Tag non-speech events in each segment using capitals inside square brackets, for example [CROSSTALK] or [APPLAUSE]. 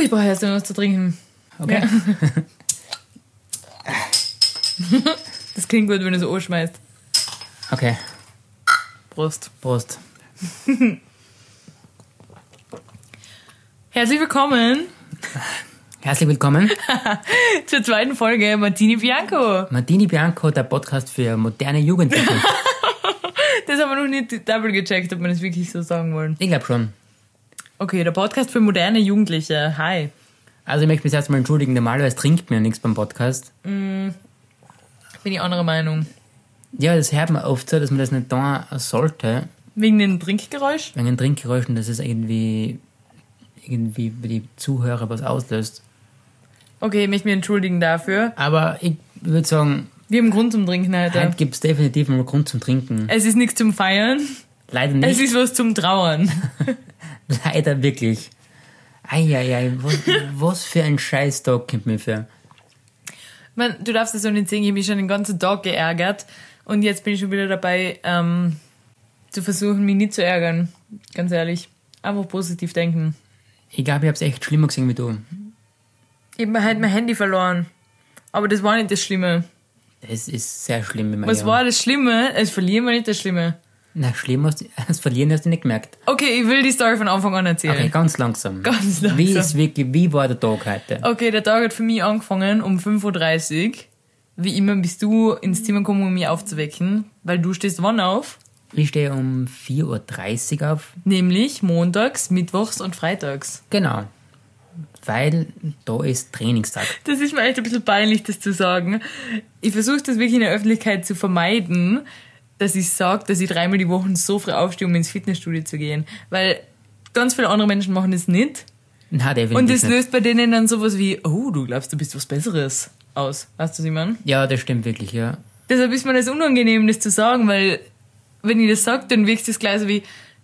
ich brauche erst noch was zu trinken. Okay. Ja. [LAUGHS] Das klingt gut, wenn du so anschmeißt. Okay. Prost. Prost. Herzlich willkommen Herzlich willkommen. [LAUGHS] zur zweiten Folge Martini Bianco. Martini Bianco, der Podcast für moderne Jugendliche. [LAUGHS] Das haben wir noch nicht double gecheckt, ob wir das wirklich so sagen wollen. Ich glaube schon. Okay, der Podcast für moderne Jugendliche. Hi. Also ich möchte mich erstmal entschuldigen, normalerweise trinkt mir nichts beim Podcast. Bin ich anderer Meinung. Ja, das hört man oft so, dass man das nicht tun sollte, Wegen den Trinkgeräusch? wegen den Trinkgeräuschen, dass es irgendwie, irgendwie bei die Zuhörer was auslöst. Okay, ich möchte mich entschuldigen dafür. Aber ich würde sagen, Wir haben Grund zum Trinken heute. heute gibt es definitiv mal Grund zum Trinken. Es ist nichts zum Feiern. Leider Es nicht. ist was zum Trauern. [LAUGHS] Leider wirklich. Eieiei, was, [LAUGHS] was für ein Scheißtag kommt mir für. Man, du darfst das so nicht sehen, ich habe mich schon den ganzen Tag geärgert. Und jetzt bin ich schon wieder dabei, ähm, zu versuchen, mich nicht zu ärgern. Ganz ehrlich. Einfach positiv denken. Ich glaube, ich habe es echt schlimmer gesehen wie du. Ich habe halt mein Handy verloren. Aber das war nicht das Schlimme. Das ist sehr schlimm. Was war das Schlimme? Das Verlieren war nicht das Schlimme. Na, schlimm hast du, [LAUGHS] das Verlieren hast du nicht gemerkt. Okay, ich will die Story von Anfang an erzählen. Okay, ganz langsam. [LAUGHS] Ganz langsam. Wie ist wirklich, wie war der Tag heute? Okay, der Tag hat für mich angefangen um 5.30 Uhr. Wie immer bist du ins Zimmer gekommen, um mich aufzuwecken, weil du stehst wann auf? Ich stehe um 4.30 Uhr auf. Nämlich montags, mittwochs und freitags. Genau. Weil da ist Trainingstag. Das ist mir echt ein bisschen peinlich, das zu sagen. Ich versuche das wirklich in der Öffentlichkeit zu vermeiden, dass ich sage, dass ich dreimal die Woche so früh aufstehe, um ins Fitnessstudio zu gehen. Weil ganz viele andere Menschen machen das nicht. Na, definitiv Und das nicht. löst bei denen dann sowas wie, oh, du glaubst, du bist was Besseres aus. Weißt du, was ich meine? Ja, das stimmt wirklich, ja. Deshalb ist mir das unangenehm, das zu sagen, weil wenn ich das sage, dann wirkt es gleich so wie,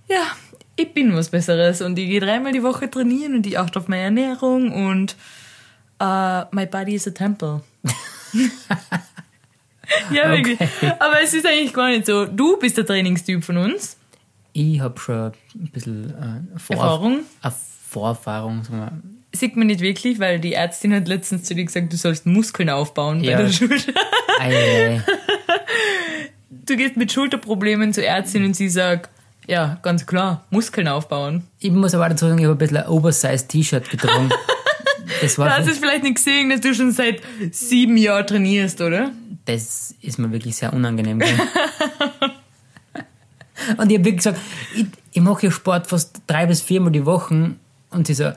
ja, ich bin was Besseres und ich gehe dreimal die Woche trainieren und ich achte auf meine Ernährung und uh, my body is a temple. [LAUGHS] [LAUGHS] ja, wirklich. Aber es ist eigentlich gar nicht so. Du bist der Trainingstyp von uns. Ich habe schon ein bisschen äh, Vor Erfahrung. Vorerfahrung, sagen wir. Sieht man nicht wirklich, weil die Ärztin hat letztens zu dir gesagt, du sollst Muskeln aufbauen Ja. bei der Schulter. [LAUGHS] Ei. Du gehst mit Schulterproblemen zur Ärztin und sie sagt, ja, ganz klar, Muskeln aufbauen. Ich muss aber dazu sagen, ich habe ein bisschen ein Oversize-T-Shirt getragen. [LAUGHS] Das war Du hast es vielleicht nicht gesehen, dass du schon seit sieben Jahren trainierst, oder? Das ist mir wirklich sehr unangenehm. und ich habe wirklich gesagt, ich, ich mache ja Sport fast drei bis viermal die Woche. Und sie so,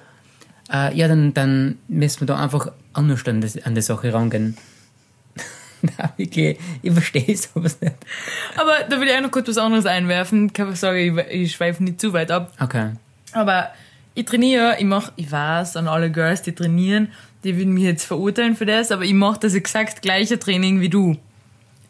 äh, ja, dann, dann müssen wir da einfach anders an, das, an die Sache rangehen. [LAUGHS] Wirklich, ich verstehe sowas nicht. Aber da will ich auch noch kurz was anderes einwerfen. Keine Sorge, ich, ich schweife nicht zu weit ab. Okay. Aber ich trainiere, ich mache, ich weiß, an alle Girls, die trainieren, die würden mich jetzt verurteilen für das, aber ich mache das exakt gleiche Training wie du.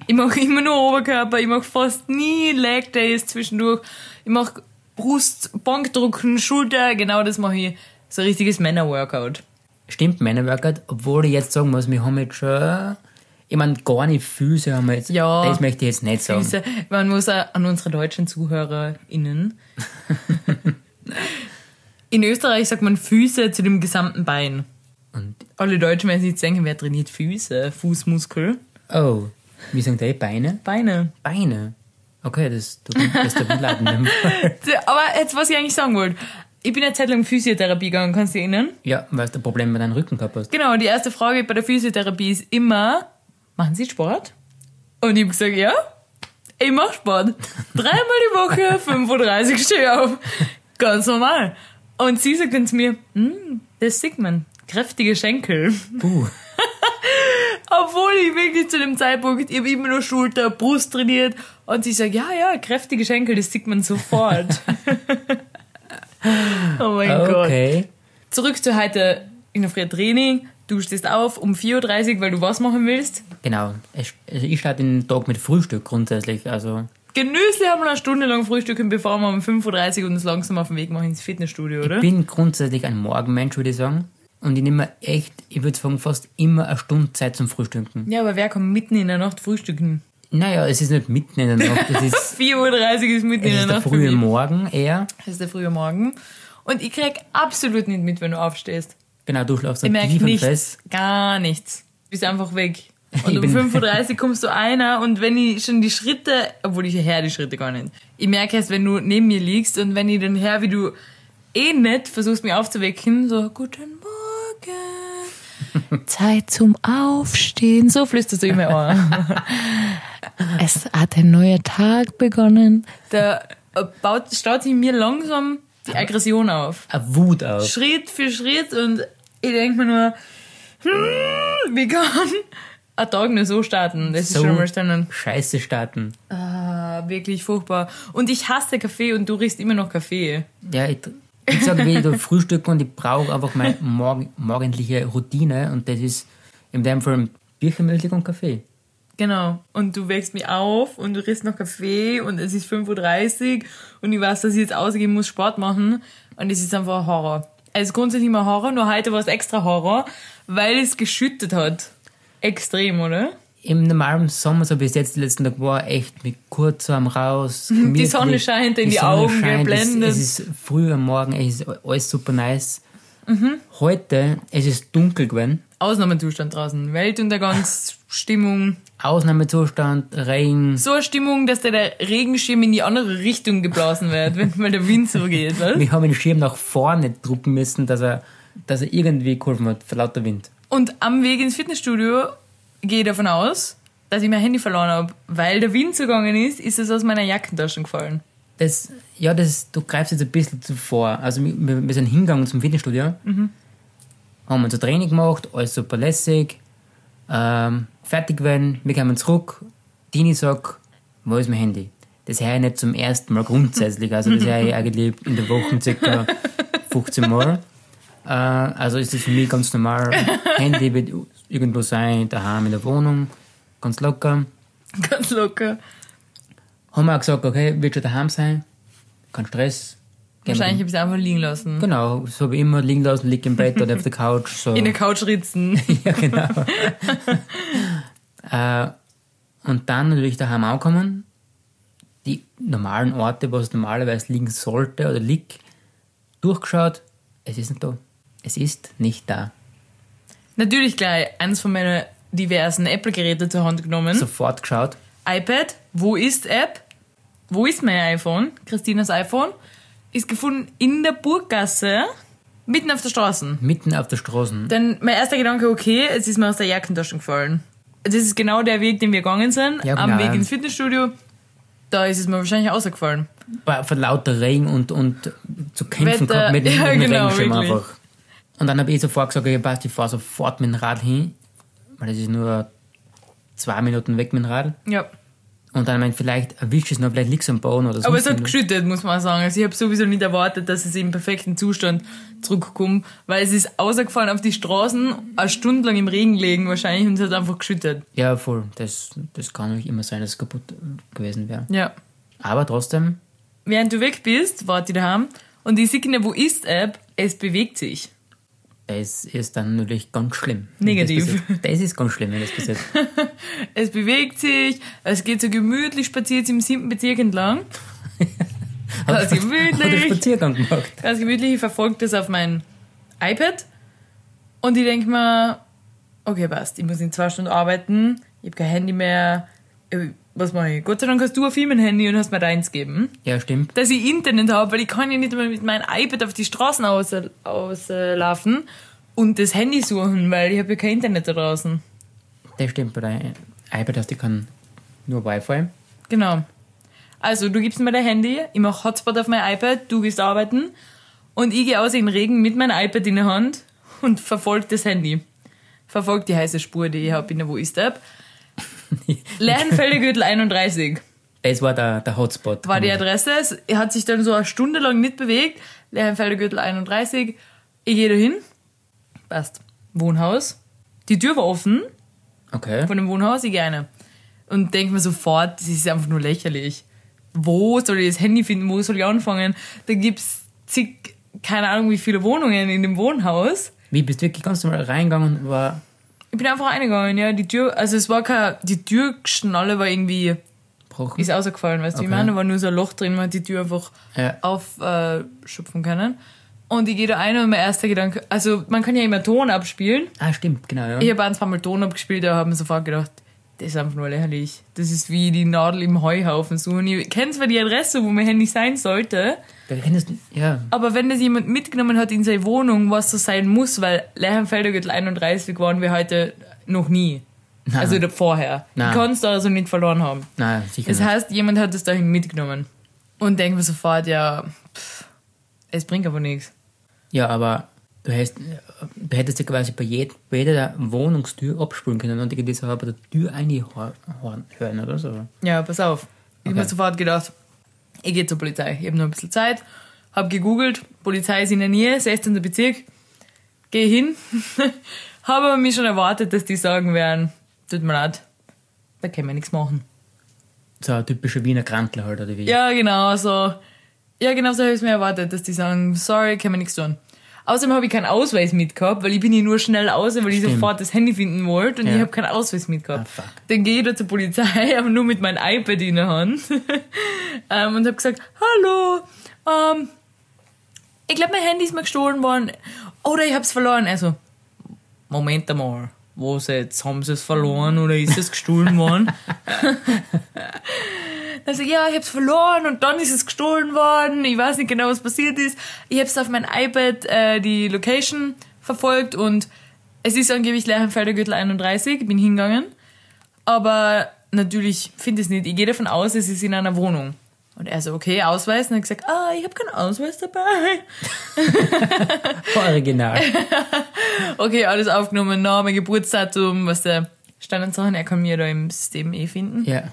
Ich mache immer nur Oberkörper, ich mache fast nie Leg Days zwischendurch. Ich mache Brust, Bankdrucken, Schulter, genau das mache ich. So ein richtiges Männer-Workout. Stimmt, Männerworkout, obwohl ich jetzt sagen muss, wir haben jetzt schon, ich meine, gar nicht Füße haben wir jetzt. Ja. Das möchte ich jetzt nicht sagen. Füße. Man muss auch an unsere deutschen ZuhörerInnen. [LAUGHS] In Österreich sagt man Füße zu dem gesamten Bein. Und, Alle Deutschen werden sich jetzt denken, wer trainiert Füße? Fußmuskel? oh, wie sagen die Beine? Beine. Beine. Okay, das tut mir, das tut mir leid. in dem Fall. Aber jetzt, was ich eigentlich sagen wollte. Ich bin eine Zeit lang Physiotherapie gegangen, kannst du dich erinnern? Ja, weil du ein Problem mit deinem Rücken gehabt hast. Genau, die erste Frage bei der Physiotherapie ist immer, machen Sie Sport? Und ich habe gesagt, ja, ich mache Sport. Dreimal die Woche, 35 stehe ich auf. Ganz normal. Und sie sagt dann zu mir, hm, das sieht man. Kräftige Schenkel. Puh. [LAUGHS] Obwohl ich wirklich zu dem Zeitpunkt, ich habe immer nur Schulter, Brust trainiert. Und sie sagt, ja, ja, kräftige Schenkel, das sieht man sofort. [LAUGHS] oh mein Gott. Okay. Zurück zu heute in der Früh Training. Du stehst auf um 4.30 Uhr, weil du was machen willst. Genau. Ich, also ich starte den Tag mit Frühstück grundsätzlich. Also, Genüsslich haben wir eine Stunde lang frühstücken, bevor wir um 5.30 Uhr uns langsam auf den Weg machen ins Fitnessstudio, oder? ich bin grundsätzlich ein Morgenmensch, würde ich sagen. Und ich nehme echt, ich würde sagen, fast immer eine Stunde Zeit zum Frühstücken. Ja, aber wer kann mitten in der Nacht frühstücken? Naja, es ist nicht mitten in der Nacht, es ist, [LAUGHS] 4.30 Uhr ist mitten es in der ist der Nacht. für frühe. Morgen eher. Das ist der frühe Morgen. Und ich krieg absolut nicht mit, wenn du aufstehst. Genau, du schlafst Ich dann merke tief und nichts, fest. gar nichts. Bist einfach weg. Und um bin- 5.30 Uhr kommst du einer und wenn ich schon die Schritte, obwohl ich höre die Schritte gar nicht. Ich merke erst, wenn du neben mir liegst und wenn ich dann höre, wie du eh nicht versuchst, mich aufzuwecken, so, guten Morgen, Zeit zum Aufstehen. So flüsterst du immer an. es hat ein neuer Tag begonnen. Da äh, baut, staut sich in mir langsam die Aggression auf. Eine Wut auf. Schritt für Schritt und ich denke mir nur, hm, wie kann ein Tag nur so starten? Das ist So schon mal dann scheiße starten. ah, wirklich furchtbar. Und ich hasse Kaffee und du riechst immer noch Kaffee. Ja, ich, ich sage, wenn ich da frühstücke und ich brauche einfach meine morgen, morgendliche Routine und das ist in dem Fall Birchenmilch und Kaffee. Genau. Und du wächst mich auf und du riechst noch Kaffee und es ist 5.30 Uhr und ich weiß, dass ich jetzt ausgehen muss, Sport machen und es ist einfach ein Horror. Also grundsätzlich immer Horror, nur heute war es extra Horror, weil es geschüttet hat. Extrem, oder? Im normalen Sommer, so bis jetzt, die letzten Tage, war echt mit kurzem raus. [LAUGHS] Die. Sonne scheint in die, Sonne Augen scheint, geblendet. Es, es ist früh am Morgen, es ist alles super nice. Mhm. Heute, es ist dunkel gewesen. Ausnahmezustand draußen. Weltuntergangsstimmung. Ausnahmezustand, Regen. So eine Stimmung, dass der, der Regenschirm in die andere Richtung geblasen wird, wenn mal der Wind so geht, was? Wir haben den Schirm nach vorne drucken müssen, dass er, dass er irgendwie geholfen hat, vor lauter Wind. Und am Weg ins Fitnessstudio gehe ich davon aus, dass ich mein Handy verloren habe. Weil der Wind so gegangen ist, ist es aus meiner Jackentasche gefallen. Das, ja, das, du greifst jetzt ein bisschen zuvor. Also wir, wir sind hingegangen zum Fitnessstudio, Mhm. haben unser Training gemacht, alles super lässig, ähm, fertig gewesen, wir kommen zurück, Dini sagt, wo ist mein Handy? Das höre ich nicht zum ersten Mal grundsätzlich, also das höre ich [LAUGHS] eigentlich in der Woche circa 15 Mal. Äh, also ist das für mich ganz normal. [LAUGHS] Handy wird irgendwo sein, daheim in der Wohnung, ganz locker. [LAUGHS] Ganz locker. Haben wir auch gesagt, okay, wird schon daheim sein, kein Stress. Wahrscheinlich habe ich es einfach liegen lassen. Genau, so habe ich immer liegen lassen, lieg im Bett oder auf der Couch. So. [LAUGHS] In der Couch ritzen. [LAUGHS] ja, genau. äh, und dann natürlich daheim ankommen, die normalen Orte, wo es normalerweise liegen sollte oder liegt, durchgeschaut, es ist nicht da. Es ist nicht da. Natürlich gleich eins von meinen diversen Apple-Geräte zur Hand genommen. Sofort geschaut. iPad, wo ist App? Wo ist mein iPhone? Christinas iPhone ist gefunden in der Burggasse, mitten auf der Straße. Mitten auf der Straße. Dann mein erster Gedanke, okay, es ist mir aus der Jackentasche gefallen. Das ist genau der Weg, den wir gegangen sind, Ja, am genau. Weg ins Fitnessstudio. Da ist es mir wahrscheinlich ausgefallen. Von lauter Regen und, und zu kämpfen Wetter, gehabt mit, dem- [LAUGHS] ja, mit genau, Regenschirm wirklich. einfach. Und dann habe ich sofort gesagt, okay, passt, ich fahre sofort mit dem Rad hin, weil das ist nur zwei Minuten weg mit dem Rad. Ja. Und dann meint, vielleicht erwischt es noch, vielleicht liegt es am Boden oder so. Aber es hat geschüttet, muss man sagen. Also ich habe sowieso nicht erwartet, dass es im perfekten Zustand zurückkommt, weil es ist ausgefallen auf die Straßen, eine Stunde lang im Regen liegen wahrscheinlich und es hat einfach geschüttet. Ja, voll. Das, das kann nicht immer sein, dass es kaputt gewesen wäre. Ja. Aber trotzdem, Während du weg bist, warte ich daheim und die sehe der Wo ist App, es bewegt sich. Das ist dann natürlich ganz schlimm. Negativ. Das, das ist ganz schlimm, wenn das passiert. [LAUGHS] Es bewegt sich, es geht so gemütlich, spaziert im siebten Bezirk entlang. [LAUGHS] Ganz gemütlich. Spaziergang gemacht. Ganz gemütlich, ich verfolge das auf mein iPad und ich denke mir, okay, passt, ich muss in zwei Stunden arbeiten, ich habe kein Handy mehr, äh, was mache ich? Gott sei Dank hast du ein Firmenhandy und hast mir deins gegeben, Ja, stimmt. dass ich Internet habe, weil ich kann ja nicht mehr mit meinem iPad auf die Straßen auslaufen aus, äh, laufen und das Handy suchen, weil ich habe ja kein Internet da draußen. Das stimmt. Bei der iPad hast du kann nur Wi-Fi. Genau. Also, du gibst mir dein Handy, ich mache Hotspot auf mein iPad, du gehst arbeiten und ich gehe aus in den Regen mit meinem iPad in der Hand und verfolge das Handy. Verfolge die heiße Spur, die ich habe in der Wo [LAUGHS] ist App. Lernfelder Gürtel 31 Das war der, der Hotspot. war die Adresse. Es hat sich dann so eine Stunde lang nicht bewegt. Lernfelder Gürtel 31. Ich gehe da hin. Passt. Wohnhaus. Die Tür war offen Okay. von dem Wohnhaus, ich gehe rein. Und denke mir sofort, das ist einfach nur lächerlich. Wo soll ich das Handy finden? Wo soll ich anfangen? Da gibt's zig, keine Ahnung, wie viele Wohnungen in dem Wohnhaus. Wie bist du wirklich ganz normal reingegangen? War Ich bin einfach reingegangen, ja. Die Tür, also es war kein, die Türschnalle war irgendwie, gebrochen? ist ausgefallen, weißt du, ich meine? Da war nur so ein Loch drin, man hat die Tür einfach Ja. aufschupfen können. Und ich gehe da ein und mein erster Gedanke, also man kann ja immer Ton abspielen. Ah, stimmt, genau, ja. Ich habe ein, zwei Mal Ton abgespielt, da haben wir sofort gedacht, das ist einfach nur lächerlich. Das ist wie die Nadel im Heuhaufen suchen. Ich kenne zwar die Adresse, wo mein Handy sein sollte, Da kennst du, ja. aber wenn das jemand mitgenommen hat in seine Wohnung, was so sein muss, weil Lerchenfelder Gürtel 31 waren wir heute noch nie. Nein. Also vorher. Nein. Ich kann es da also nicht verloren haben. Nein, sicher Das heißt, jemand hat es dahin mitgenommen. Und denken wir sofort, ja, pff, es bringt aber nichts. Ja, aber du, hast, du hättest ja quasi bei, jed, bei jeder Wohnungstür abspülen können und irgendwie so bei der Tür hören oder so. Ja, pass auf. Ich habe Okay. mir sofort gedacht, ich gehe zur Polizei. Ich habe noch ein bisschen Zeit, habe gegoogelt, Polizei ist in der Nähe, 16. Bezirk, gehe hin, [LAUGHS] habe aber mich schon erwartet, dass die sagen werden, tut mir leid, da können wir nichts machen. So ein typischer Wiener Krantler halt, oder wie? Ja, genau, so. Ja, genau so habe ich es mir erwartet, dass die sagen, sorry, können wir nichts tun. Außerdem habe ich keinen Ausweis mitgehabt, weil ich bin hier nur schnell aus, weil ich Stimmt. sofort das Handy finden wollte und Ja. ich habe keinen Ausweis mitgehabt. Ah, fuck. Dann gehe ich da zur Polizei, [LAUGHS] aber nur mit meinem iPad in der Hand [LAUGHS] ähm, und habe gesagt, hallo, ähm, ich glaube, mein Handy ist mir gestohlen worden oder ich habe es verloren. Also, Moment einmal, was jetzt? Haben sie es verloren oder ist es gestohlen worden? [LAUGHS] Also ja, ich hab's verloren und dann ist es gestohlen worden. Ich weiß nicht genau, was passiert ist. Ich hab's auf mein iPad äh, die Location verfolgt und es ist angeblich Lerchenfelder Gürtel 31. Ich bin hingegangen. Aber natürlich finde ich es nicht. Ich gehe davon aus, es ist in einer Wohnung. Und er so, okay, Ausweis. Und er hat gesagt, ah, ich habe keinen Ausweis dabei. [LAUGHS] Original. [LAUGHS] Okay, alles aufgenommen, Name, Geburtsdatum, was der Standardsachen, er kann mir da im System eh finden. ja.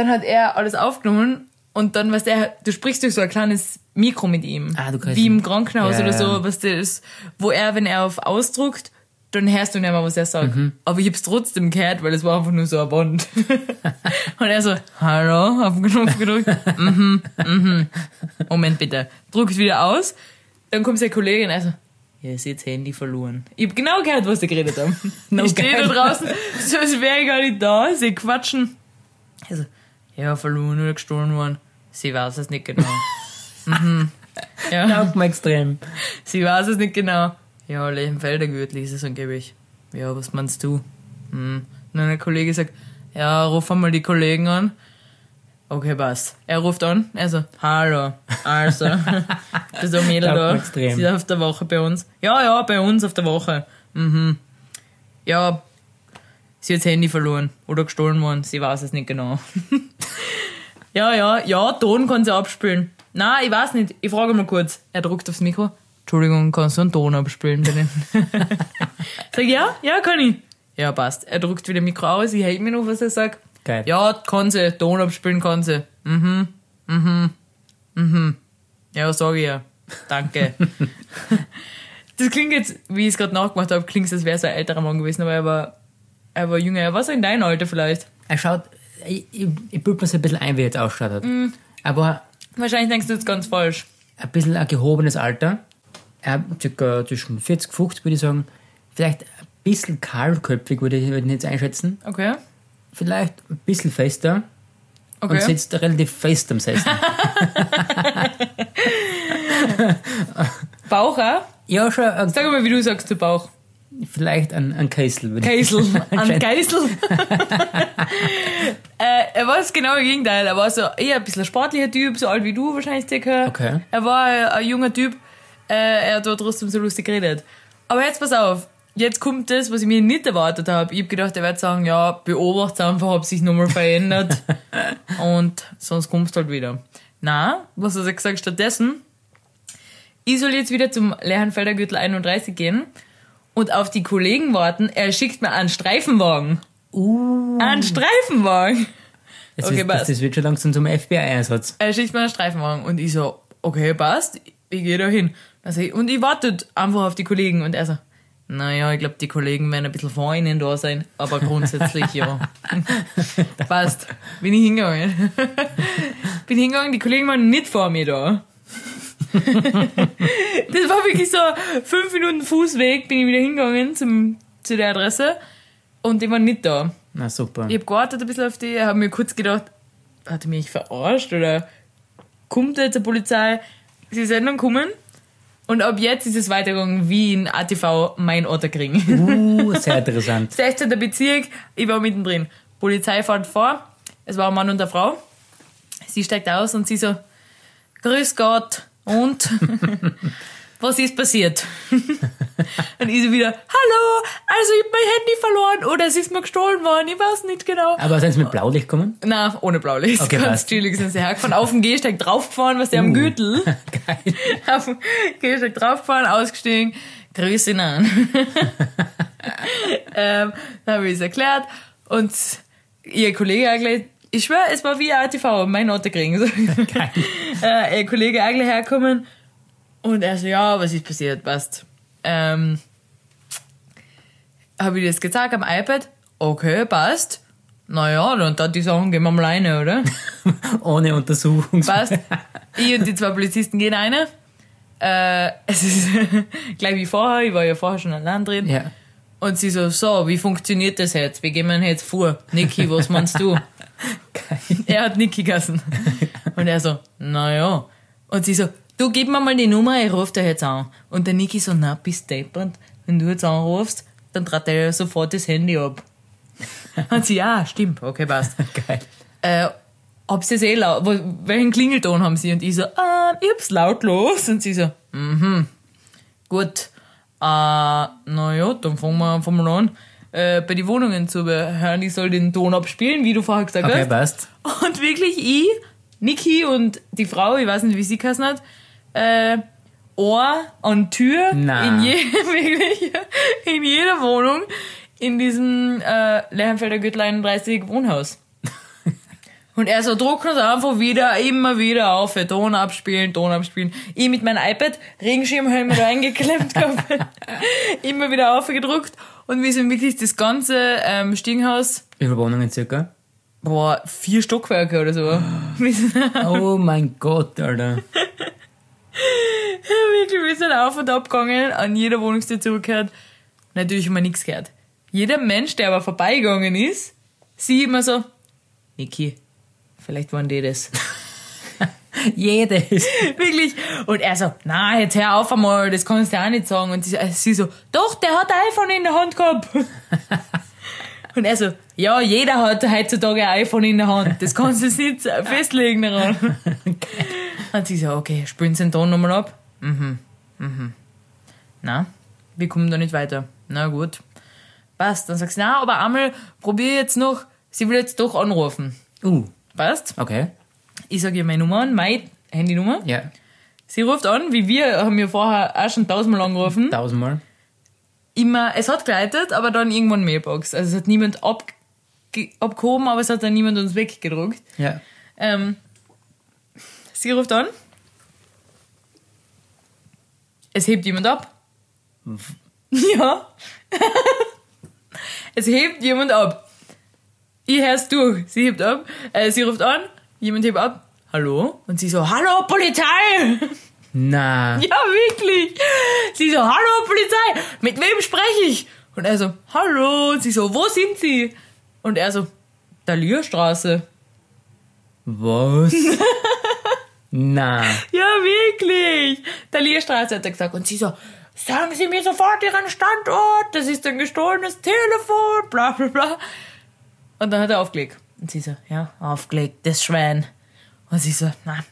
Dann hat er alles aufgenommen und dann, was der, du sprichst durch so ein kleines Mikro mit ihm. Ah, du kannst Wie im Krankenhaus Ja, oder so, was der ist, wo er, wenn er auf ausdruckt, dann hörst du nicht mehr, was er sagt. Mhm. Aber ich hab's trotzdem gehört, weil es war einfach nur so eine Wand. [LAUGHS] und er so, hallo, auf den Knopf gedrückt. [LAUGHS] mhm, mhm. Moment bitte. Druckt wieder aus. Dann kommt seine Kollegin, also, ja, ist jetzt Handy verloren. Ich hab genau gehört, was sie geredet haben. [LAUGHS] No ich stehe da draußen, so als wäre ich gar nicht da, sie quatschen. Also, ja, verloren oder gestohlen worden. Sie weiß es nicht genau. [LAUGHS] mhm. Ja, Taugt mir extrem. sie weiß es nicht genau. Ja, Lechenfelder Gürtel ist es angeblich. Ja, was meinst du? Hm. Und dann ein Kollege sagt, ja, ruf einmal die Kollegen an. Okay, passt. Er ruft an, also, hallo, also, [LAUGHS] das ist ein Mädel da, mir extrem. sie ist auf der Woche bei uns. Ja, ja, bei uns auf der Woche. Mhm. Ja, sie hat das Handy verloren oder gestohlen worden, sie weiß es nicht genau. [LAUGHS] ja, ja, ja, Ton kann sie abspielen. Na, ich weiß nicht, ich frage mal kurz. Er druckt aufs Mikro. Entschuldigung, kannst du einen Ton abspielen, bitte? [LAUGHS] Sag ich, ja, ja, kann ich. Ja, passt. Er druckt wieder Mikro aus, ich hält mir noch, was er sagt. Geil. Ja, kann sie, Ton abspielen kann sie. Mhm, mhm, mhm. Ja, sag ich ja. Danke. [LAUGHS] das klingt jetzt, wie ich es gerade nachgemacht habe, klingt es, als wäre es ein älterer Mann gewesen, aber er war, er war jünger. Er war so in deinem Alter vielleicht. Er schaut, ich, ich, ich bild mir so ein bisschen ein, wie er jetzt ausschaut hat. Mhm. Aber Wahrscheinlich denkst du jetzt ganz falsch. ein bisschen ein gehobenes Alter. Er hat circa zwischen 40, 50 würde ich sagen. Vielleicht ein bisschen kahlköpfig würde ich, ich jetzt einschätzen. Okay. Vielleicht ein bisschen fester. Und Okay. sitzt relativ fest am Sessel. [LAUGHS] Bauch auch? ja, schon ein, Sag mal, wie du sagst zu Bauch. Vielleicht ein, ein Käsel. würde Geisel. An [LAUGHS] äh, er war das genaue Gegenteil. Er war so eher ein bisschen ein sportlicher Typ, so alt wie du wahrscheinlich circa. Okay. Er war ein, ein junger Typ. Äh, er hat trotzdem so lustig geredet. Aber jetzt pass auf. Jetzt kommt das, was ich mir nicht erwartet habe. Ich habe gedacht, er wird sagen, ja, beobachte einfach, ob sich nochmal verändert. [LAUGHS] und sonst kommst du halt wieder. Na, was hat er gesagt stattdessen? Ich soll jetzt wieder zum Lerchenfelder Gürtel 31 gehen und auf die Kollegen warten. Er schickt mir einen Streifenwagen. Uh, Einen Streifenwagen. das, okay, wird, das, passt. das wird schon langsam zum FBI-Einsatz. Er schickt mir einen Streifenwagen und ich so, okay, passt, ich gehe da hin. Also ich- Und ich warte einfach auf die Kollegen und er so, naja, ich glaube, die Kollegen werden ein bisschen vor ihnen da sein, aber grundsätzlich ja. [LAUGHS] passt. Bin ich hingegangen. [LAUGHS] Bin hingegangen, die Kollegen waren nicht vor mir da. [LAUGHS] das war wirklich so fünf Minuten Fußweg, bin ich wieder hingegangen zum, zu der Adresse und die waren nicht da. Na super. Ich habe gewartet ein bisschen auf die, habe mir kurz gedacht, hat er mich verarscht oder kommt da jetzt die Polizei? Sie sind dann gekommen Und ab jetzt ist es weitergegangen wie in ATV Mein Otterkring. Uh, sehr [LAUGHS] interessant. 16. Bezirk, ich war mittendrin. Polizei fährt vor, es war ein Mann und eine Frau. Sie steigt aus und sie so, Grüß Gott, und? [LAUGHS] Was ist passiert? und ich so wieder, hallo, also ich hab mein Handy verloren oder es ist mir gestohlen worden, ich weiß nicht genau. Aber sind Sie mit Blaulicht gekommen? Na, ohne Blaulicht. Okay, Ganz chillig sind sie hergefahren. Auf dem Gehsteig draufgefahren, was der am Uh. Gürtel. [LAUGHS] Geil. [LAUGHS] Auf dem Gehsteig draufgefahren, ausgestiegen. Grüß ihn an. ähm, dann habe ich es erklärt. Und ihr Kollege eigentlich, ich schwöre, es war wie ATV, mein Auto kriegen. So. [LAUGHS] äh, ihr Kollege eigentlich herkommen. Und er so, ja, was ist passiert? Passt. Ähm, habe ich das gezeigt am iPad? Okay, passt. Naja, dann hat die Sachen gehen wir mal rein, oder? [LAUGHS] Ohne Untersuchung. Passt. Ich und die zwei Polizisten gehen rein. Äh, es ist [LAUGHS] gleich wie vorher, ich war ja vorher schon allein drin. Ja. Und sie so, so, wie funktioniert das jetzt? Wie gehen wir jetzt vor? Niki, was meinst du? Geil. Er hat Niki gegessen. Und er so, naja. Und sie so, du gib mir mal die Nummer, ich ruf dir jetzt an. Und der Niki so, na, bist deppert. Wenn du jetzt anrufst, dann trat er sofort das Handy ab. Und sie, ja, stimmt, okay, passt. [LAUGHS] Geil. äh, ob sie es eh laut, welchen Klingelton haben sie? Und ich so, ähm, ich hab's lautlos. Und sie so, mhm, gut, äh, naja, dann fangen wir, fangen wir an, äh, bei den Wohnungen zu hören. Ich soll den Ton abspielen, wie du vorher gesagt Okay, hast. passt. Und wirklich ich, Niki und die Frau, ich weiß nicht, wie sie geheißen hat, äh, Ohr an Tür Na. in, je, [LAUGHS] wirklich, in jeder Wohnung in diesem äh, Lerchenfelder Gürtel 31 Wohnhaus. [LAUGHS] Und er so, druck uns einfach wieder, immer wieder auf, Ton abspielen, Ton abspielen. Ich mit meinem iPad, Regenschirmhelm reingeklemmt gehabt, [LAUGHS] immer wieder aufgedruckt und wir sind wirklich das ganze ähm, Stiegenhaus Wie viele Wohnungen circa? Boah, vier Stockwerke oder so. [GASPS] Oh mein Gott, Alter. [LAUGHS] wirklich, wir sind auf und ab gegangen, an jeder Wohnungstür zurückgehört. Natürlich haben wir nichts gehört. Jeder Mensch, der aber vorbeigegangen ist, sieht immer so, Niki, vielleicht waren die das. [LAUGHS] Jedes. Wirklich. Und er so, na, jetzt hör auf einmal, das kannst du auch nicht sagen. Und sie, äh, sie so, doch, der hat ein iPhone in der Hand gehabt. [LAUGHS] Und er so, ja, jeder hat heutzutage ein iPhone in der Hand. Das kannst du jetzt nicht festlegen daran. [LAUGHS] Und sie so, okay, spielen Sie den Ton nochmal ab? Mhm, mhm. Na, wir kommen da nicht weiter. Na gut. Passt. Dann sagst du, na, aber einmal probier jetzt noch, sie will jetzt doch anrufen. Uh, Passt? okay. Ich sage ihr meine Nummer an, meine Handynummer. Ja, Sie ruft an, wie wir haben wir vorher auch schon tausendmal angerufen. tausendmal. Immer, es hat geleitet, aber dann irgendwann Mailbox. Also es hat niemand abge abgehoben, aber es hat dann niemand uns weggedruckt. Ja. Ähm, sie ruft an. Es hebt jemand ab. [LAUGHS] Ja. [LAUGHS] es hebt jemand ab. Ich hör's durch. Sie hebt ab. Äh, sie ruft an. Jemand hebt ab. Hallo? Und sie so, hallo Polizei! Na. [LAUGHS] Ja, wirklich. Sie so, hallo Polizei, mit wem spreche ich? Und er so, hallo. Und sie so, wo sind Sie? Und er so, der Lierstraße. Was? [LAUGHS] Na. Ja, wirklich. Der Lierstraße hat er gesagt. Und sie so, sagen Sie mir sofort Ihren Standort, das ist ein gestohlenes Telefon, bla bla bla. Und dann hat er aufgelegt. Und sie so, ja, aufgelegt, das Schwein. Und sie so, na,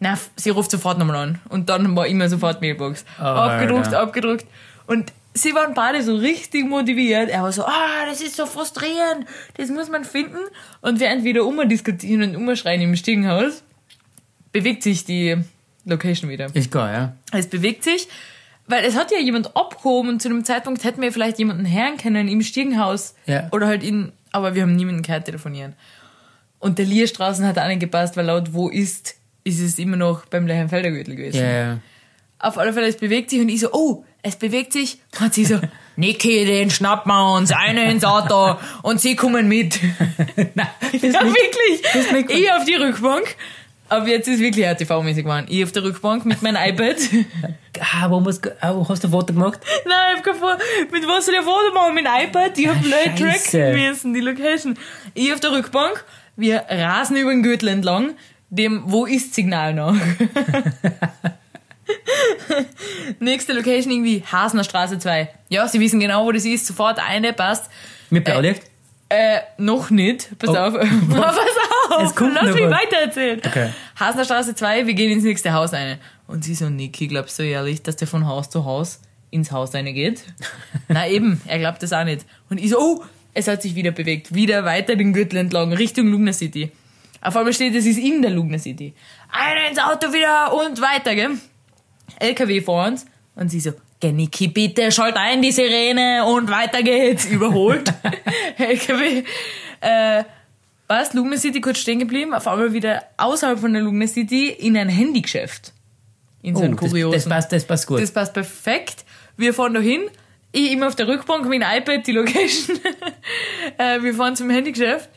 na, sie ruft sofort nochmal an. Und dann war immer sofort Mailbox. abgedruckt, Alter. abgedruckt. Und sie waren beide so richtig motiviert. Er war so, ah, das ist so frustrierend, das muss man finden. Und während wir da umdiskutieren und umschreien im Stiegenhaus, bewegt sich die Location wieder. Ist geil, ja. Es bewegt sich, weil es hat ja jemand abgehoben und zu dem Zeitpunkt hätten wir vielleicht jemanden hören können im Stiegenhaus. Ja. Oder halt in, aber wir haben niemanden gehört telefonieren. Und der Lierstraßen hat auch nicht gepasst, weil laut wo ist, ist es immer noch beim Leichenfelder Gürtel gewesen. Ja, ja. Auf alle Fälle, es bewegt sich und ich so, oh, es bewegt sich. Und sie so, [LAUGHS] Niki, den schnappen wir uns, eine ins Auto und sie kommen mit. [LAUGHS] Nein, ja, wirklich. Ich auf die Rückbank. Aber jetzt ist wirklich RTV-mäßig geworden. Ich auf der Rückbank mit meinem [LAUGHS] iPad. Ah, wo, muss, ah, wo hast du ein Foto gemacht? Nein, ich hab kein Foto. Mit was soll ich ein Foto machen? Mit dem iPad? Ich hab Ah, Leute Scheiße. tracken müssen, die Location. Ich auf der Rückbank, wir rasen über den Gürtel entlang, dem Wo ist Signal nach. [LAUGHS] Nächste Location irgendwie Hasner Straße 2. Ja, sie wissen genau, wo das ist. Sofort eine, passt. Mit Blaulicht? Äh, noch nicht. Pass Oh. auf. [LAUGHS] [LAUGHS] Pass auf. Es kommt Lass mich weitererzählen. Okay. Hasner Straße 2, wir gehen ins nächste Haus rein. Und sie so, Niki, glaubst du ehrlich, dass der von Haus zu Haus ins Haus rein geht? [LAUGHS] Na eben, er glaubt das auch nicht. Und ich so, oh, es hat sich wieder bewegt. Wieder weiter den Gürtel entlang, Richtung Lugner City. Auf einmal steht, es ist in der Lugner City. Einer ins Auto wieder und weiter, gell? LKW vor uns. Und sie so, geh Niki, bitte, schalt ein die Sirene und weiter geht's. Überholt. [LAUGHS] LKW. Äh, was? Lugner City kurz stehen geblieben, auf einmal wieder außerhalb von der Lugner City in ein Handygeschäft. In so Oh, das, kuriosen. das, passt, das passt gut. Das passt perfekt. Wir fahren da hin. Ich immer auf der Rückbank mit dem iPad die Location. [LAUGHS] äh, wir fahren zum Handygeschäft.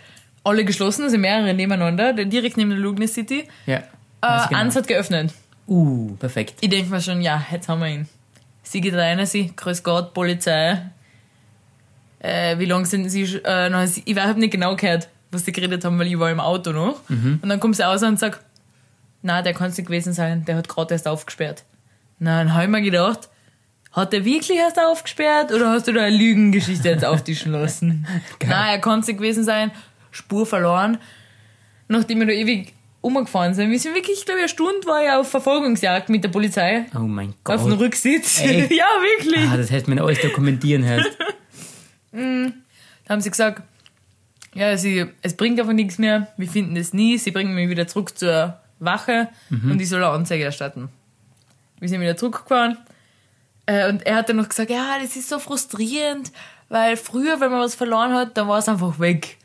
Alle geschlossen, also mehrere nebeneinander, direkt neben der Lugner City. ja. Äh, genau. Eins hat geöffnet. Uh, perfekt. Ich denke mir schon, ja, jetzt haben wir ihn. Sie geht rein, sie, grüß Gott, Polizei. Äh, wie lange sind sie, äh, noch, ich habe nicht genau gehört, was sie geredet haben, weil ich war im Auto noch. Und dann kommt sie raus und sagt, na, der kann es nicht gewesen sein, der hat gerade erst aufgesperrt. Na, dann habe ich mir gedacht, hat er wirklich erst aufgesperrt oder hast du da eine Lügengeschichte jetzt auftischen lassen? [LAUGHS] Nein, er kann es nicht gewesen sein, Spur verloren. Nachdem wir da ewig umgefahren sind, wir sind wirklich, glaube ich, eine Stunde war ich auf Verfolgungsjagd mit der Polizei. Oh mein Auf dem Gott. Rücksitz. [LAUGHS] Ja, wirklich. Ah, das heißt, wenn du alles dokumentieren [LAUGHS] hörst. Da haben sie gesagt, ja, sie, es bringt einfach nichts mehr, wir finden es nie, sie bringen mich wieder zurück zur Wache und ich soll eine Anzeige erstatten. Wir sind wieder zurückgefahren äh, und er hat dann noch gesagt, ja, das ist so frustrierend, weil früher, wenn man was verloren hat, dann war es einfach weg.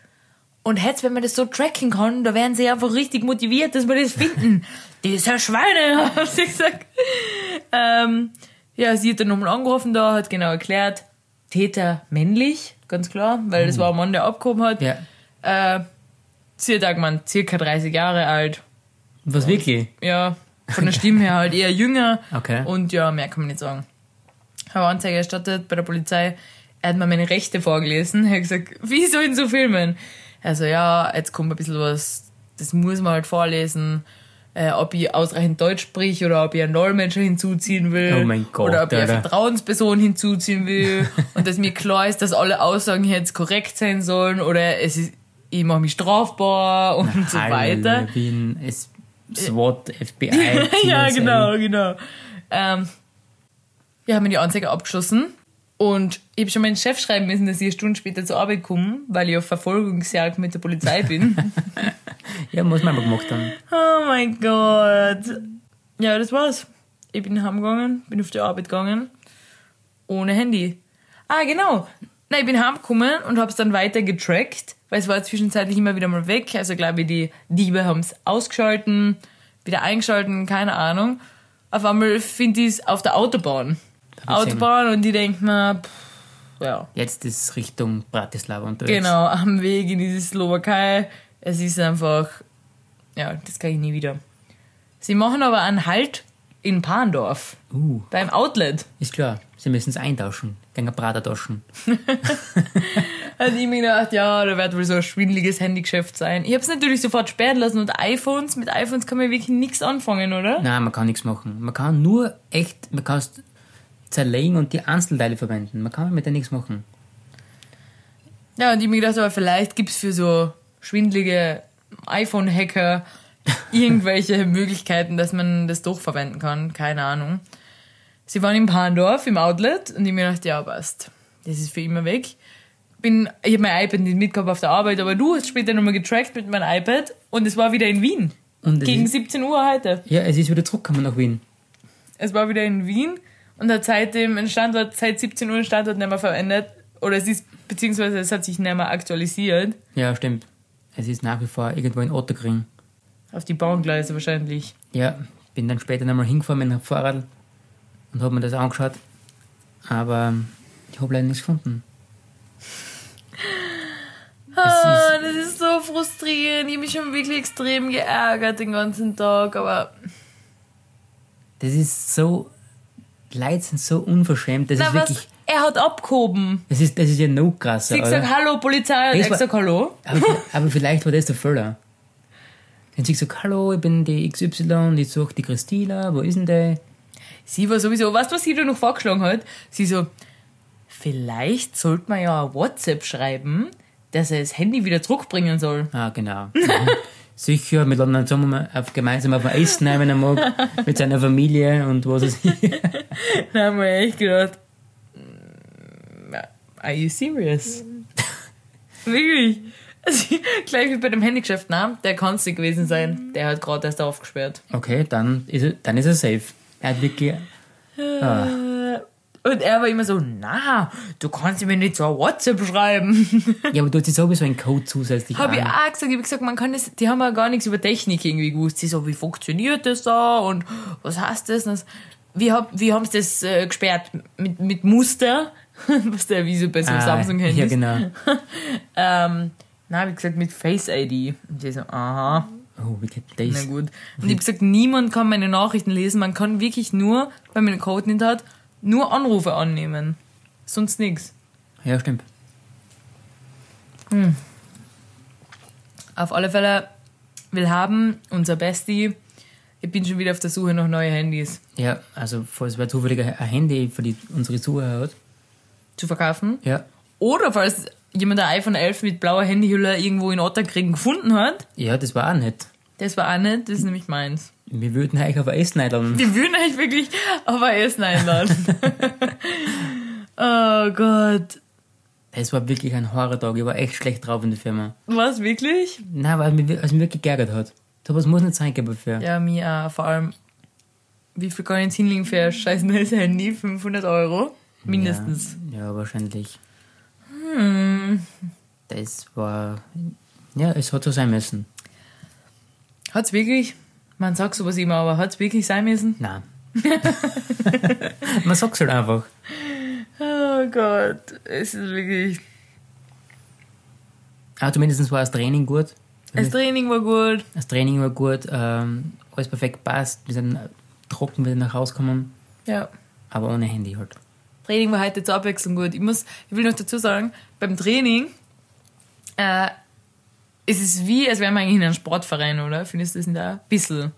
Und jetzt, wenn man das so tracken kann, da werden sie einfach richtig motiviert, dass wir das finden. [LAUGHS] Diese Schweine, [LAUGHS] haben sie gesagt. Ähm, ja, sie hat dann nochmal angerufen da, hat genau erklärt, Täter männlich, ganz klar, weil das war ein Mann, der abgehoben hat. Ja. Äh, sie hat auch gemeint, circa 30 Jahre alt. Was wirklich? Ja, von der Stimme her halt eher jünger. Okay. Und ja, mehr kann man nicht sagen. Habe Anzeige erstattet bei der Polizei. Er hat mir meine Rechte vorgelesen. Er hat gesagt, wie soll ich so filmen? Also ja, jetzt kommt ein bisschen was, das muss man halt vorlesen. Äh, ob ich ausreichend Deutsch sprich oder ob ich einen Dolmetscher hinzuziehen will. Oh mein Gott, Oder ob ich eine Alter. Vertrauensperson hinzuziehen will. [LAUGHS] und dass mir klar ist, dass alle Aussagen jetzt korrekt sein sollen. Oder es ist, ich mache mich strafbar [LAUGHS] und so Hallo, weiter. Ein [LAUGHS] S SWAT, FBI. ja, genau, genau. Ähm, wir haben die Anzeige abgeschlossen und ich habe schon meinen Chef schreiben müssen, dass ich eine Stunde später zur Arbeit komme, weil ich auf Verfolgungsjagd mit der Polizei bin. [LAUGHS] Ja, muss man mal gemacht haben. oh mein Gott. Ja, das war's. Ich bin heimgegangen, bin auf die Arbeit gegangen, ohne Handy. Ah, genau. Nein, ich bin heimgekommen und habe es dann weiter getrackt, weil es war zwischenzeitlich immer wieder mal weg. Also glaube ich, die Diebe haben es ausgeschalten, wieder eingeschalten, keine Ahnung. Auf einmal finde ich es auf der Autobahn. Autobahn und ich denke mir, pff, ja, Jetzt ist Richtung Bratislava unterwegs. genau, am Weg in diese Slowakei. Es ist einfach, ja, das kann ich nie wieder. Sie machen aber einen Halt in Pandorf, Uh, beim Outlet. ist klar. Sie müssen es eintauschen. Gegen ein Prater tauschen. [LAUGHS] Hat ich mir gedacht, ja, da wird wohl so ein schwindeliges Handygeschäft sein. Ich habe es natürlich sofort sperren lassen und iPhones, mit iPhones kann man wirklich nichts anfangen, oder? Nein, man kann nichts machen. Man kann nur echt, man kann zerlegen und die Einzelteile verwenden. Man kann mit denen nichts machen. Ja, und ich mir gedacht, aber vielleicht gibt's für so schwindelige iPhone-Hacker [LAUGHS] irgendwelche Möglichkeiten, dass man das doch verwenden kann. Keine Ahnung. Sie waren in Pandorf im Outlet und ich mir gedacht, ja, passt. Das ist für immer weg. Bin, ich habe mein iPad nicht mitgehabt auf der Arbeit, aber du hast später nochmal getrackt mit meinem iPad und es war wieder in Wien. Es Gegen ist, 17 Uhr heute. ja, es ist wieder zurückgekommen nach Wien. Es war wieder in Wien und hat seitdem einen Standort, seit 17 Uhr einen Standort nicht mehr verändert. Oder es ist, beziehungsweise es hat sich nicht mehr aktualisiert. Ja, stimmt. Es ist nach wie vor irgendwo in Otterkring. Auf die Bahngleise wahrscheinlich. Ja, bin dann später nochmal hingefahren mit dem Fahrrad und habe mir das angeschaut. Aber ich habe leider nichts gefunden. [LAUGHS] Ah, das ist so frustrierend. Ich habe mich schon wirklich extrem geärgert den ganzen Tag, aber. Das ist so. Leute sind so unverschämt. Das Na ist was? wirklich. Er hat abgehoben. Das ist, das ist ja noch krasser. Sie hat gesagt, hallo Polizei, und er gesagt, hallo. Aber, aber vielleicht war das der Fehler. Wenn sie gesagt hallo, ich bin die XY ich suche die Christina, wo ist denn die? Sie war sowieso, weißt du, was sie da noch vorgeschlagen hat? Sie so, vielleicht sollte man ja WhatsApp schreiben, dass er das Handy wieder zurückbringen soll. Ah, genau. [LAUGHS] Mhm. Sicher, laden dann zusammen auf, gemeinsam auf ein Essen ein, wenn er mag, mit seiner Familie und was weiß ich. [LAUGHS] Haben wir echt gedacht, mm, are you serious? [LAUGHS] Wirklich? Also, [LAUGHS] gleich wie bei dem Handygeschäft, na, der kann es gewesen sein. Der hat gerade erst aufgesperrt. Okay, dann ist er, dann ist er safe. Er hat wirklich. Ah, Und er war immer so, na, du kannst mir nicht so ein WhatsApp schreiben. ja, aber du hast jetzt sowieso einen Code zusätzlich Habe ich auch gesagt, ich habe gesagt, man kann das, die haben ja gar nichts über Technik irgendwie gewusst. Sie so, wie funktioniert das da und was heißt das? Und das wie, hab, wie haben sie das äh, gesperrt? Mit, mit Muster? [LAUGHS] was der, wie so bei so Ah, Samsung-Handys. Ja, genau. [LAUGHS] Ähm, na, hab ich gesagt, mit Face ID. Und die so, aha, Oh, wie geht na das? gut. Und ich hab gesagt, niemand kann meine Nachrichten lesen. Man kann wirklich nur, wenn man den Code nicht hat, nur Anrufe annehmen. Sonst nichts. Ja, stimmt. Auf alle Fälle will haben unser Bestie. Ich bin schon wieder auf der Suche nach neuen Handys Ja, also, falls wer zufällig ein Handy für die, unsere Zuhörer hat. zu verkaufen. Ja. Oder falls jemand ein iPhone 11 mit blauer Handyhülle irgendwo in Otterkring gefunden hat. Ja, das war auch nett. Das war auch nicht, das ist nämlich meins. Wir würden euch auf Essen einladen. Die würden eigentlich wirklich auf Essen einladen. [LAUGHS] oh Gott. Das war wirklich ein Horrortag. Ich war echt schlecht drauf in der Firma. Was, wirklich? Nein, weil mich, also mich wirklich geärgert hat. Sowas muss nicht sein, gell, für. Ja, mir auch. Vor allem, wie viel kann ich jetzt hinlegen für ein scheiß neues Handy? 500 Euro? Mindestens. Ja, ja wahrscheinlich. Hm. Das war. Ja, es hat so sein müssen. Hat's wirklich? Man sagt sowas immer, aber hat's wirklich sein müssen? Nein. [LAUGHS] Man sagt's halt einfach. Oh Gott, es ist wirklich. Aber zumindest war das Training gut. Das Training war gut. Das Training war gut, ähm, alles perfekt passt. Wir sind trocken wieder nach Hause gekommen, Ja. aber ohne Handy halt. Training war heute zur Abwechslung gut. Ich muss, ich will noch dazu sagen, beim Training, äh, es ist wie, als wären wir eigentlich in einem Sportverein, oder? Findest du das nicht auch? Ein bisschen.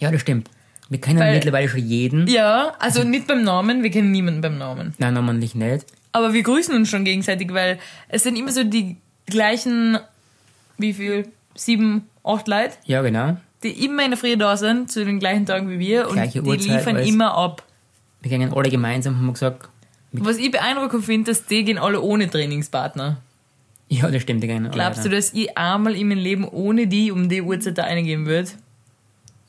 Ja, das stimmt. Wir kennen Weil- mittlerweile schon jeden. Ja, also nicht beim Namen, wir kennen niemanden beim Namen. Nein, namentlich nicht. Aber wir grüßen uns schon gegenseitig, weil es sind immer so die gleichen, wie viel? Sieben, acht Leute, Ja, genau. die immer in der Früh da sind, zu den gleichen Tagen wie wir und Gleiche die Uhrzeit, liefern immer ab. Wir gingen alle gemeinsam, haben wir gesagt. Was ich beeindruckend finde, dass die gehen alle ohne Trainingspartner. Ja, das stimmt. Alle Glaubst du, dass ich einmal in meinem Leben ohne die um die Uhrzeit da eingehen würde?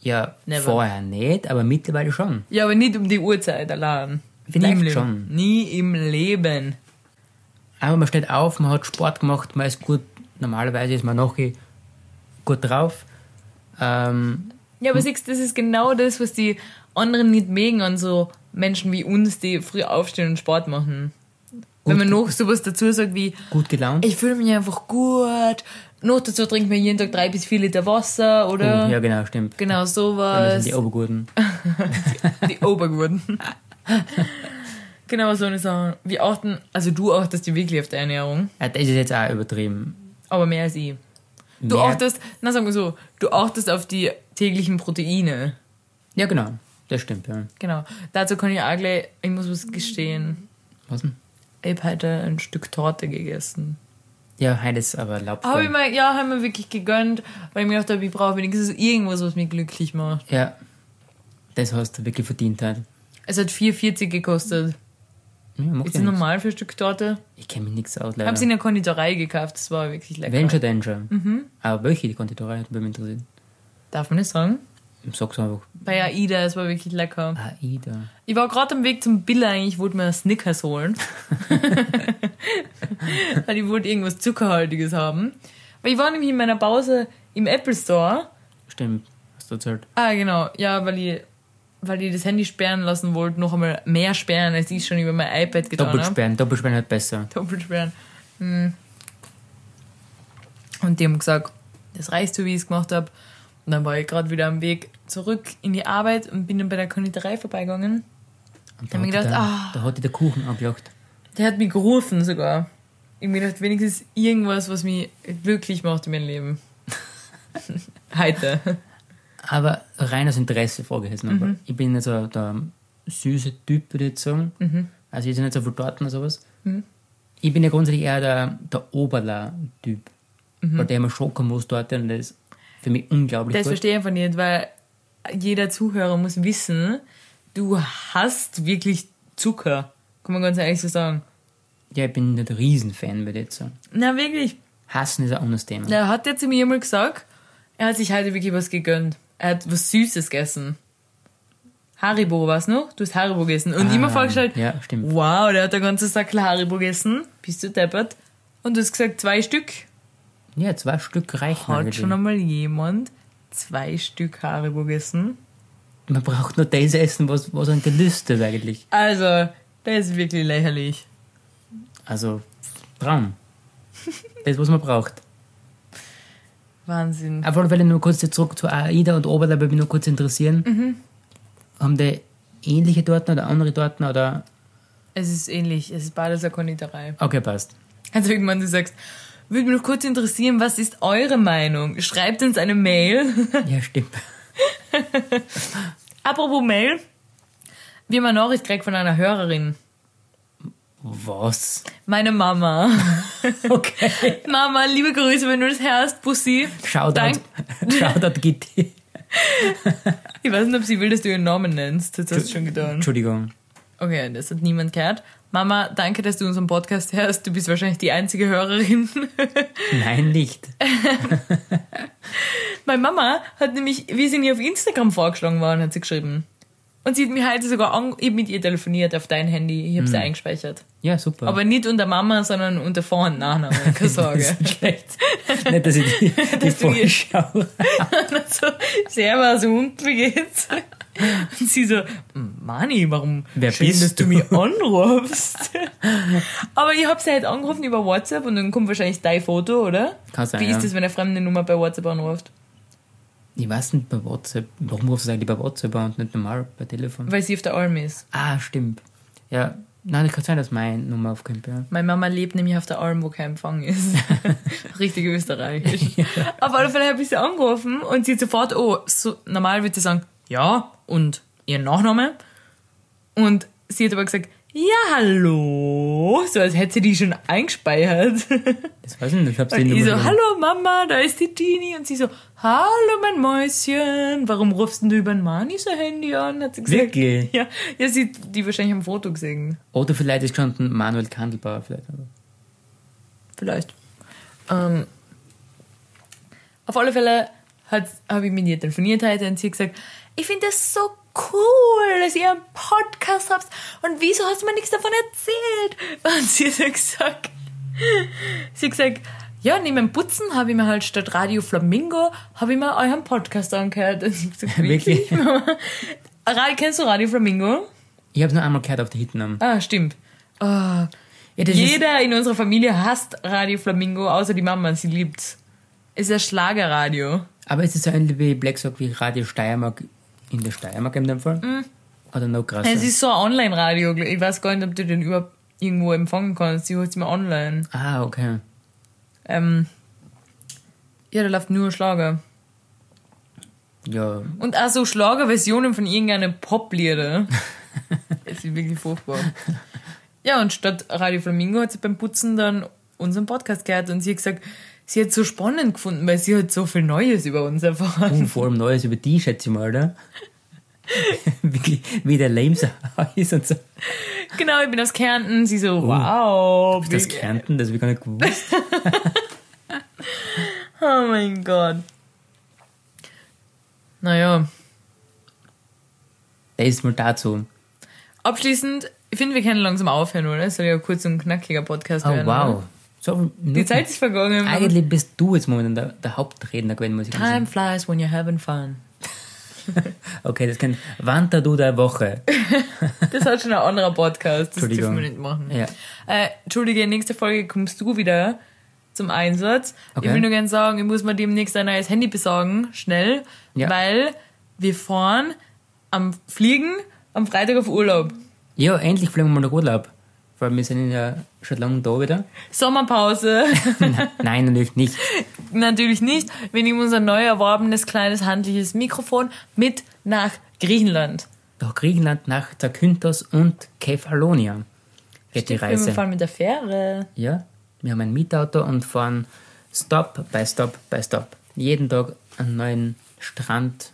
Ja, Never. vorher nicht, aber mittlerweile schon. Ja, aber nicht um die Uhrzeit allein. Vielleicht Nie im Leben. schon. Nie im Leben. Aber man steht auf, man hat Sport gemacht, man ist gut, normalerweise ist man noch gut drauf. Ähm, Ja, aber siehst du, das ist genau das, was die anderen nicht mögen an so Menschen wie uns, die früh aufstehen und Sport machen. Wenn man noch sowas dazu sagt wie, gut gelaunt. ich fühle mich einfach gut, noch dazu trinkt man jeden Tag drei bis vier Liter Wasser, oder? Oh, ja, genau, stimmt. Genau Das sowas. sind die Obergurten. [LAUGHS] die Obergurten. [LAUGHS] genau so eine Sache. Wir achten, also du achtest ja wirklich auf die Ernährung, Ja, das ist jetzt auch übertrieben. aber mehr als ich. Du Mehr- achtest, na sagen wir so, du achtest auf die täglichen Proteine. Ja, genau. Das stimmt, ja. Genau. Dazu kann ich auch gleich, ich muss was gestehen. Was denn? Ich habe heute ein Stück Torte gegessen. Ja, heute ist aber ich mir, ja, haben wir wirklich gegönnt, weil ich mir gedacht habe, ich brauche wenigstens irgendwas, was mich glücklich macht. Ja, das hast du wirklich verdient halt. Es hat 4,40 gekostet. Ja, macht Ist ja das normal für ein Stück Torte? Ich kenne mich nichts aus, Ich habe sie leider. in der Konditorei gekauft, das war wirklich lecker. Denn schon. Mhm. Aber welche die Konditorei hat mich interessiert. Darf man nicht sagen? Sag's einfach. Bei AIDA, es war wirklich lecker. AIDA. Ich war gerade am Weg zum Billa eigentlich, wollte mir Snickers holen. [LAUGHS] Weil ich wollte irgendwas Zuckerhaltiges haben. Weil ich war nämlich in meiner Pause im Apple Store. Stimmt, hast du erzählt. Ah, genau. Ja, weil ich, weil ich das Handy sperren lassen wollte. Noch einmal mehr sperren, als ich schon über mein iPad getan habe. Doppelsperren, Doppelsperren halt besser. Doppelt sperren. Hm. Und die haben gesagt, das reicht so, wie ich es gemacht habe. Und dann war ich gerade wieder am Weg zurück in die Arbeit und bin dann bei der Konditorei vorbeigegangen. Und hab mir hat gedacht, ah. da hat dir der Kuchen angelacht. Der hat mich gerufen sogar. Ich hab mir gedacht, wenigstens irgendwas, was mich glücklich macht in meinem Leben. [LAUGHS] Heute. Aber rein aus Interesse frage ich jetzt noch. weil Ich bin nicht so der süße Typ, würde ich jetzt sagen. Also ich esse nicht so viel Torten oder sowas. Ich bin ja grundsätzlich eher der, der Oberla-Typ. Weil der immer Schokomus-Torte und das ist für mich unglaublich Das gut. verstehe ich einfach nicht, weil jeder Zuhörer muss wissen, du hast wirklich Zucker. Kann man ganz ehrlich so sagen. Ja, ich bin nicht ein Riesenfan, würde ich jetzt sagen. Na, wirklich. Hassen ist ein anderes Thema. Er hat jetzt zu mir mal gesagt, er hat sich heute wirklich was gegönnt. Er hat was Süßes gegessen. Haribo, was noch? Du hast Haribo gegessen. Und Ah, immer vorgestellt, ja, stimmt. wow, der hat ein ganzes Sack Haribo gegessen. Bist du deppert? Und du hast gesagt, zwei Stück. Ja, zwei Stück reichen Hat eigentlich. schon einmal jemand zwei Stück Haribo gegessen? Man braucht nur das essen, was, was einem gelüstet eigentlich. Also, das ist wirklich lächerlich. Also, Traum. Das, was man braucht. Wahnsinn. Auf alle Fälle nur kurz zurück zu AIDA und Oberla, weil mich nur kurz interessieren. Mhm. Haben die ähnliche Torten oder andere Torten oder... Es ist ähnlich. Es ist beides eine Konditorei. Okay, passt. Also irgendwann du sagst, würde mich noch kurz interessieren, was ist eure Meinung? Schreibt uns eine Mail. [LAUGHS] Ja, stimmt. Apropos Mail. Wir haben eine Nachricht gekriegt von einer Hörerin. Was? Meine Mama. [LAUGHS] Okay. Mama, liebe Grüße, wenn du das hörst, Bussi. Shoutout. Dank- [LAUGHS] Shoutout Gitti. Ich weiß nicht, ob sie will, dass du ihren Namen nennst. Das hast du schon getan. Entschuldigung. Okay, das hat niemand gehört. Mama, danke, dass du unseren Podcast hörst. Du bist wahrscheinlich die einzige Hörerin. [LAUGHS] Nein, nicht. [LAUGHS] Meine Mama hat nämlich, wie sie mir auf Instagram vorgeschlagen waren, hat sie geschrieben. Und sie hat mir heute sogar an, ich hab mit ihr telefoniert auf dein Handy. Ich habe sie eingespeichert. Ja, super. Aber nicht unter Mama, sondern unter Vor- und Nachname. Keine [LAUGHS] das Sorge. ist nicht schlecht. nicht, dass ich die, die Dass du ihr- Vorschau... so, Servus und wie geht's? [LAUGHS] Und sie so, Mani, warum Wer schön, bist dass du du? mich anrufst? [LAUGHS] Aber ich habe sie halt angerufen über WhatsApp und dann kommt wahrscheinlich dein Foto, oder? Kann sein, Wie ist ja. das, wenn eine fremde Nummer bei WhatsApp anruft? Ich weiß nicht bei WhatsApp. Warum rufst du eigentlich bei WhatsApp an und nicht normal bei Telefon? Weil sie auf der Alm ist. Ah, stimmt. Ja, nein, es kann sein, dass meine Nummer aufkommt, ja. Meine Mama lebt nämlich auf der Alm, wo kein Empfang ist. [LAUGHS] Richtig österreichisch. Auf alle Fälle habe ich sie angerufen und sie hat sofort, oh, so, normal würde sie sagen, ja, und ihren Nachname. Und sie hat aber gesagt, ja, hallo. So als hätte sie die schon eingespeichert. Das weiß ich nicht, ich hab Und die ich so, hallo Mama, da ist die Tini. Und sie so, hallo mein Mäuschen, warum rufst denn du über ein Mani so Handy an? Hat sie gesagt. Wirklich? Ja, ja, sie hat die wahrscheinlich am Foto gesehen. Oder vielleicht ist schon ein Manuel Kandelbauer vielleicht. Vielleicht. Ähm, auf alle Fälle habe ich mit ihr telefoniert heute und sie hat gesagt, ich finde das so cool, dass ihr einen Podcast habt und wieso hast du mir nichts davon erzählt? [LAUGHS] Und sie hat gesagt, sie hat gesagt, ja, neben dem Putzen habe ich mir halt statt Radio Flamingo, habe ich mir euren Podcast angehört. Und ich hab gesagt, [LAUGHS] Wirklich? [LAUGHS] Radio, kennst du Radio Flamingo? Ich habe nur einmal gehört auf der Hitnam. Ah, stimmt. Ah, Ja, ist, jeder in unserer Familie hasst Radio Flamingo, außer die Mama, sie liebt's. Es ist ein Schlagerradio. aber ist es so ähnlich wie Black Sock wie Radio Steiermark in der Steiermark in dem Fall? Oder noch krasser? Es ist so ein Online-Radio. Ich weiß gar nicht, ob du den überhaupt irgendwo empfangen kannst. Sie holt mir online. ah, okay. Ähm, ja, da läuft nur Schlager. Ja, Und auch so Schlagerversionen von irgendeinem Poplieder. [LAUGHS] Es ist wirklich furchtbar. Ja, und statt Radio Flamingo hat sie beim Putzen dann unseren Podcast gehört und sie hat gesagt, sie hat es so spannend gefunden, weil sie hat so viel Neues über uns erfahren. und vor allem Neues über die, schätze ich mal, oder? [LAUGHS] Wirklich, wie der Lames ist und so. Genau, ich bin aus Kärnten. Sie so, wow. Das wie- Kärnten, das habe ich gar nicht gewusst. [LAUGHS] Oh mein Gott. Naja, Das ist mal dazu. abschließend, ich finde, wir können langsam aufhören, oder? Es soll ja ein kurz und knackiger Podcast Oh, werden. wow. Oder? So, Die Zeit ist vergangen. Eigentlich bist du jetzt momentan der, der Hauptredner gewesen, muss ich Time sagen. flies when you're having fun. [LAUGHS] Okay, das kann Wanda du der Woche. [LAUGHS] Das hat schon ein anderer Podcast. Das dürfen wir nicht machen. Ja. Äh, Entschuldige, nächste Folge kommst du wieder zum Einsatz. Okay. Ich will nur gerne sagen, ich muss mir demnächst ein neues Handy besorgen, schnell, Ja. weil wir fahren am Fliegen am Freitag auf Urlaub. Ja, endlich fliegen wir mal nach Urlaub. weil wir sind ja schon lange da wieder. [LAUGHS] Sommerpause. [LAUGHS] Nein, natürlich nicht. [LAUGHS] Natürlich nicht. Wir nehmen unser neu erworbenes kleines handliches Mikrofon mit nach Griechenland. Nach Griechenland, nach Zakynthos und Kefalonia geht die Wir Reise. fahren mit der Fähre. Ja, wir haben ein Mietauto und fahren Stop by Stop by Stop. Jeden Tag einen neuen Strand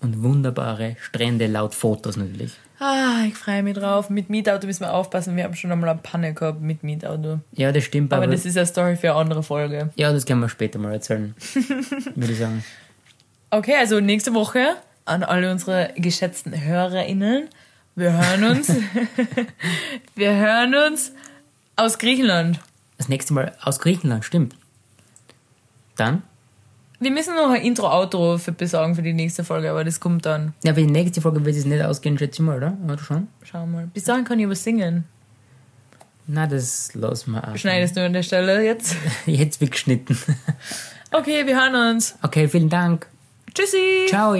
und wunderbare Strände laut Fotos natürlich. Ah, ich freue mich drauf. Mit Mietauto müssen wir aufpassen. Wir haben schon einmal eine Panne gehabt mit Mietauto. Ja, das stimmt, Aber aber, das ist eine Story für eine andere Folge. ja, das können wir später mal erzählen, [LAUGHS] würde ich sagen. Okay, also nächste Woche an alle unsere geschätzten HörerInnen. Wir hören uns. [LAUGHS] wir hören uns aus Griechenland. Das nächste Mal aus Griechenland, stimmt. Dann, Wir müssen noch ein Intro-Outro für besorgen für die nächste Folge, aber das kommt dann. ja, aber die nächste Folge wird es nicht ausgehen, schätze ich mal, oder? Oder schon? Schauen wir mal. Bis dahin kann ich was singen. Na, das lassen wir auch. Schneidest du an der Stelle jetzt? [LAUGHS] Jetzt wird geschnitten. Okay, wir hören uns. Okay, vielen Dank. Tschüssi. Ciao.